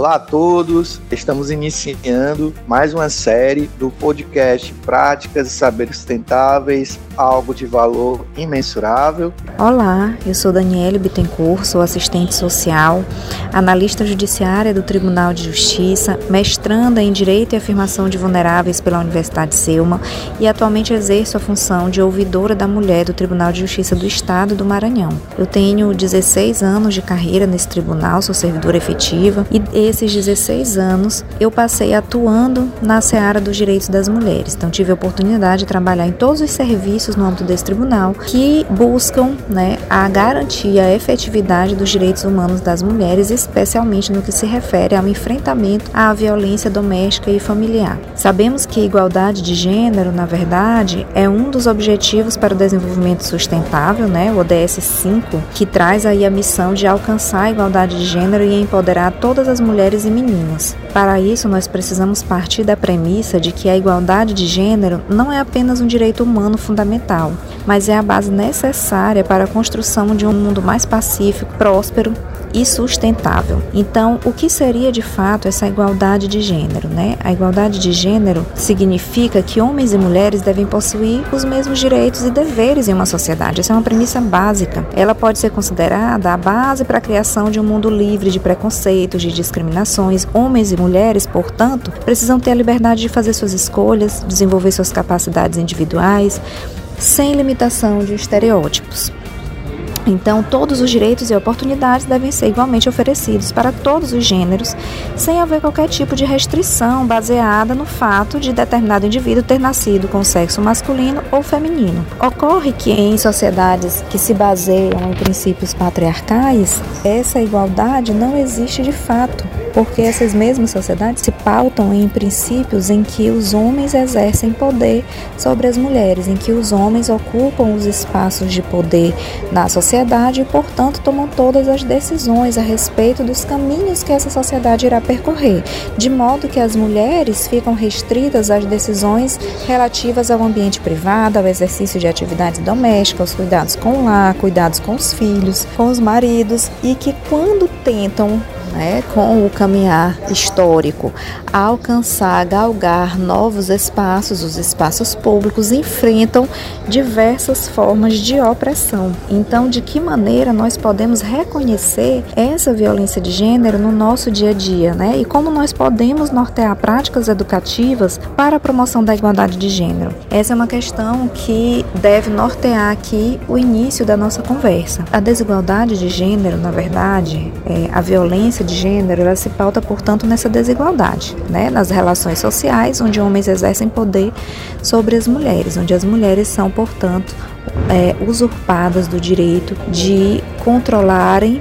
Olá a todos, estamos iniciando mais uma série do podcast Práticas e Saberes Sustentáveis, algo de valor imensurável. Olá, eu sou Daniele Bittencourt, sou assistente social, analista judiciária do Tribunal de Justiça, mestranda em Direito e Afirmação de Vulneráveis pela Universidade Selma e atualmente exerço a função de ouvidora da mulher do Tribunal de Justiça do Estado do Maranhão. Eu tenho 16 anos de carreira nesse tribunal, sou servidora efetiva e esses 16 anos eu passei atuando na seara dos direitos das mulheres. Então tive a oportunidade de trabalhar em todos os serviços no âmbito desse tribunal que buscam né, a garantia, a efetividade dos direitos humanos das mulheres, especialmente no que se refere ao enfrentamento à violência doméstica e familiar. Sabemos que a igualdade de gênero, na verdade, é um dos objetivos para o desenvolvimento sustentável, né, o ODS 5, que traz aí a missão de alcançar a igualdade de gênero e empoderar todas as mulheres e meninas. Para isso, nós precisamos partir da premissa de que a igualdade de gênero não é apenas um direito humano fundamental, mas é a base necessária para a construção de um mundo mais pacífico, próspero e sustentável. Então, o que seria de fato essa igualdade de gênero, né? A igualdade de gênero significa que homens e mulheres devem possuir os mesmos direitos e deveres em uma sociedade. Essa é uma premissa básica. Ela pode ser considerada a base para a criação de um mundo livre de preconceitos, de discriminações. Homens e mulheres, portanto, precisam ter a liberdade de fazer suas escolhas, desenvolver suas capacidades individuais, sem limitação de estereótipos. Então, todos os direitos e oportunidades devem ser igualmente oferecidos para todos os gêneros, sem haver qualquer tipo de restrição baseada no fato de determinado indivíduo ter nascido com sexo masculino ou feminino. Ocorre que em sociedades que se baseiam em princípios patriarcais, essa igualdade não existe de fato porque essas mesmas sociedades se pautam em princípios em que os homens exercem poder sobre as mulheres, em que os homens ocupam os espaços de poder na sociedade e, portanto, tomam todas as decisões a respeito dos caminhos que essa sociedade irá percorrer, de modo que as mulheres ficam restritas às decisões relativas ao ambiente privado, ao exercício de atividades domésticas, aos cuidados com o lar, cuidados com os filhos, com os maridos, e que quando tentam né, com o caminhar histórico, alcançar, galgar novos espaços, os espaços públicos enfrentam diversas formas de opressão. Então, de que maneira nós podemos reconhecer essa violência de gênero no nosso dia a dia, né? E como nós podemos nortear práticas educativas para a promoção da igualdade de gênero? Essa é uma questão que deve nortear aqui o início da nossa conversa. A desigualdade de gênero, na verdade, é a violência de gênero ela se pauta, portanto, nessa desigualdade, né? nas relações sociais, onde homens exercem poder sobre as mulheres, onde as mulheres são, portanto, é, usurpadas do direito de controlarem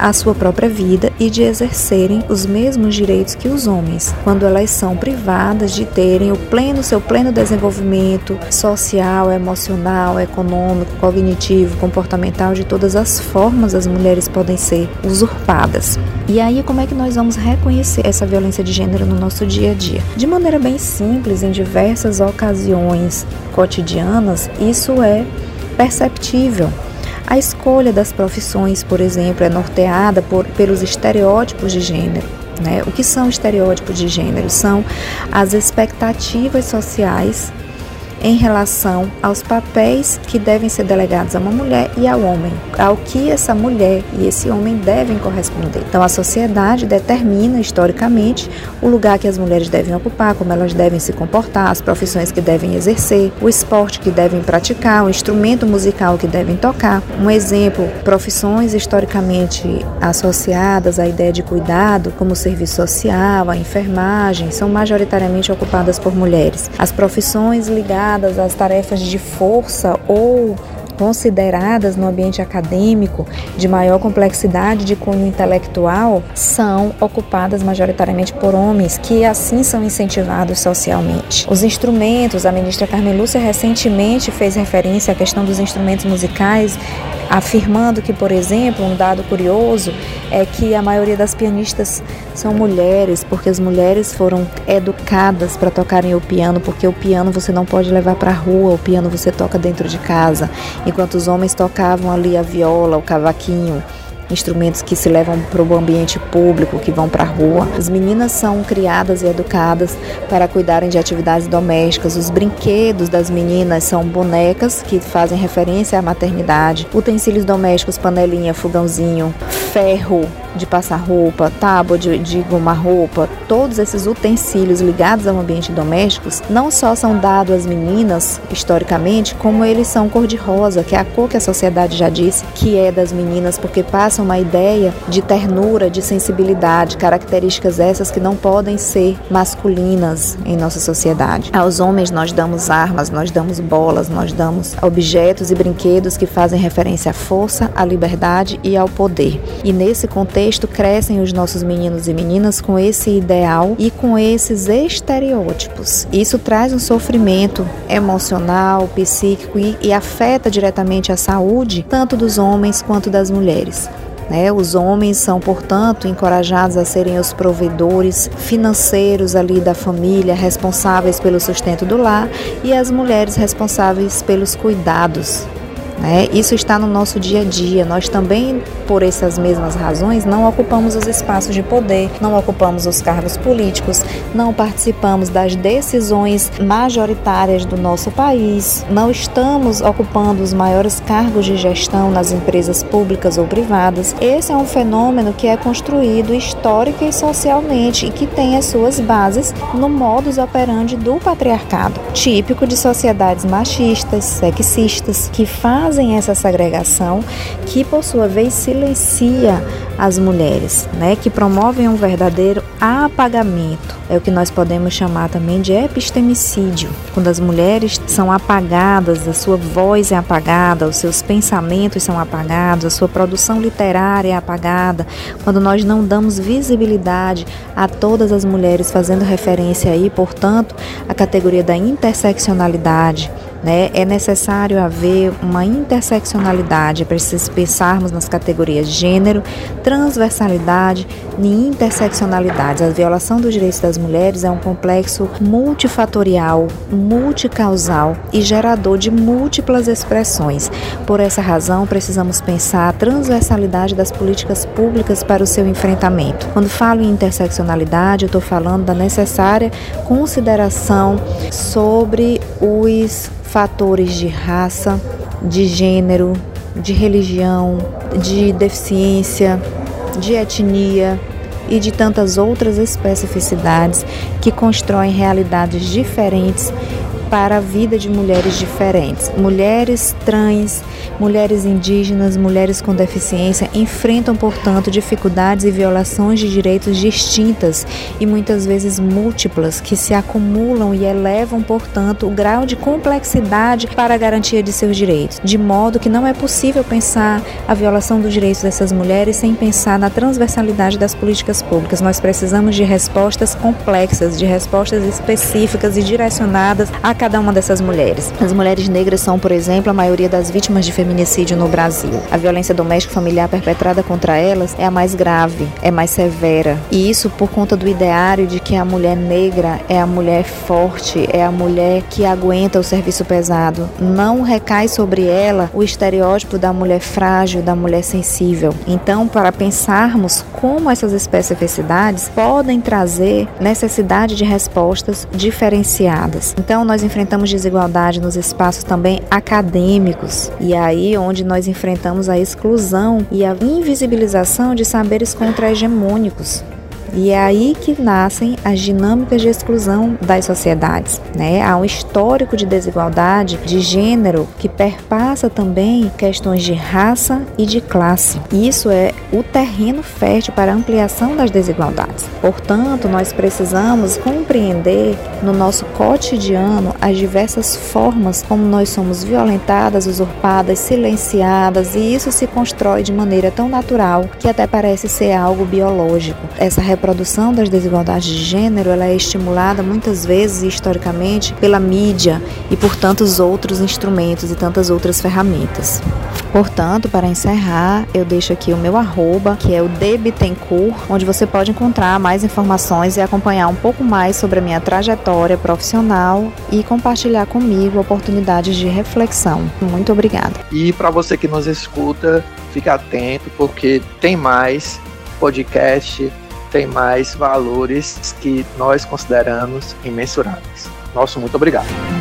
a sua própria vida e de exercerem os mesmos direitos que os homens, quando elas são privadas de terem o pleno seu pleno desenvolvimento social, emocional, econômico, cognitivo, comportamental, de todas as formas as mulheres podem ser usurpadas. E aí como é que nós vamos reconhecer essa violência de gênero no nosso dia a dia? De maneira bem simples, em diversas ocasiões cotidianas, isso é perceptível. A escolha das profissões, por exemplo, é norteada por, pelos estereótipos de gênero. Né? O que são estereótipos de gênero? São as expectativas sociais em relação aos papéis que devem ser delegados a uma mulher e ao homem, ao que essa mulher e esse homem devem corresponder. Então, a sociedade determina historicamente o lugar que as mulheres devem ocupar, como elas devem se comportar, as profissões que devem exercer, o esporte que devem praticar, o instrumento musical que devem tocar. Um exemplo, profissões historicamente associadas à ideia de cuidado, como o serviço social, a enfermagem, são majoritariamente ocupadas por mulheres. As profissões ligadas ligadas às tarefas de força ou consideradas no ambiente acadêmico de maior complexidade de cunho intelectual são ocupadas majoritariamente por homens, que assim são incentivados socialmente. Os instrumentos, a ministra Carmen Lúcia recentemente fez referência à questão dos instrumentos musicais afirmando que, por exemplo, um dado curioso é que a maioria das pianistas são mulheres, porque as mulheres foram educadas para tocarem o piano, porque o piano você não pode levar para a rua, o piano você toca dentro de casa, enquanto os homens tocavam ali a viola, o cavaquinho instrumentos que se levam para o ambiente público, que vão para a rua. As meninas são criadas e educadas para cuidarem de atividades domésticas. Os brinquedos das meninas são bonecas que fazem referência à maternidade, utensílios domésticos, panelinha, fogãozinho, ferro, de passar roupa, tábua de, de gomar roupa, todos esses utensílios ligados ao ambiente doméstico não só são dados às meninas, historicamente, como eles são cor-de-rosa, que é a cor que a sociedade já disse que é das meninas, porque passam uma ideia de ternura, de sensibilidade, características essas que não podem ser masculinas em nossa sociedade. Aos homens nós damos armas, nós damos bolas, nós damos objetos e brinquedos que fazem referência à força, à liberdade e ao poder. E nesse contexto contexto crescem os nossos meninos e meninas com esse ideal e com esses estereótipos. Isso traz um sofrimento emocional, psíquico e, e afeta diretamente a saúde tanto dos homens quanto das mulheres. Né? Os homens são, portanto, encorajados a serem os provedores financeiros ali da família, responsáveis pelo sustento do lar, e as mulheres responsáveis pelos cuidados né? Isso está no nosso dia a dia. Nós também, por essas mesmas razões, não ocupamos os espaços de poder, não ocupamos os cargos políticos, não participamos das decisões majoritárias do nosso país, não estamos ocupando os maiores cargos de gestão nas empresas públicas ou privadas. Esse é um fenômeno que é construído histórica e socialmente e que tem as suas bases no modus operandi do patriarcado, típico de sociedades machistas, sexistas, que fazem fazem essa segregação que, por sua vez, silencia as mulheres, né, que promovem um verdadeiro apagamento. É o que nós podemos chamar também de epistemicídio, quando as mulheres são apagadas, a sua voz é apagada, os seus pensamentos são apagados, a sua produção literária é apagada, quando nós não damos visibilidade a todas as mulheres, fazendo referência aí, portanto, à categoria da interseccionalidade, né? É necessário haver uma interseccionalidade, é preciso pensarmos nas categorias gênero, transversalidade e interseccionalidade. A violação dos direitos das mulheres é um complexo multifatorial, multicausal e gerador de múltiplas expressões. Por essa razão, precisamos pensar a transversalidade das políticas públicas para o seu enfrentamento. Quando falo em interseccionalidade, eu estou falando da necessária consideração sobre os fatores de raça, de gênero, de religião, de deficiência, de etnia e de tantas outras especificidades que constroem realidades diferentes para a vida de mulheres diferentes. Mulheres trans, mulheres indígenas, mulheres com deficiência enfrentam, portanto, dificuldades e violações de direitos distintas e muitas vezes múltiplas que se acumulam e elevam, portanto, o grau de complexidade para a garantia de seus direitos, de modo que não é possível pensar a violação dos direitos dessas mulheres sem pensar na transversalidade das políticas públicas. Nós precisamos de respostas complexas, de respostas específicas e direcionadas a cada uma dessas mulheres. As mulheres negras são, por exemplo, a maioria das vítimas de feminicídio no Brasil. A violência doméstica familiar perpetrada contra elas é a mais grave, é mais severa. E isso por conta do ideário de que a mulher negra é a mulher forte, é a mulher que aguenta o serviço pesado. Não recai sobre ela o estereótipo da mulher frágil, da mulher sensível. Então, para pensarmos como essas especificidades podem trazer necessidade de respostas diferenciadas. Então, nós enfrentamos desigualdade nos espaços também acadêmicos e aí onde nós enfrentamos a exclusão e a invisibilização de saberes contra-hegemônicos. E é aí que nascem as dinâmicas de exclusão das sociedades. Né? Há um histórico de desigualdade de gênero que perpassa também questões de raça e de classe. Isso é o terreno fértil para a ampliação das desigualdades. Portanto, nós precisamos compreender no nosso cotidiano as diversas formas como nós somos violentadas, usurpadas, silenciadas, e isso se constrói de maneira tão natural que até parece ser algo biológico. Essa reprodução das desigualdades de gênero ela é estimulada muitas vezes historicamente pela mídia e por tantos outros instrumentos e tantas outras ferramentas. Portanto, para encerrar, eu deixo aqui o meu arroba, que é o debitencourt, onde você pode encontrar mais informações e acompanhar um pouco mais sobre a minha trajetória profissional e compartilhar comigo oportunidades de reflexão. Muito obrigada. E para você que nos escuta, fique atento porque tem mais podcast, tem mais valores que nós consideramos imensuráveis. Nosso muito obrigado.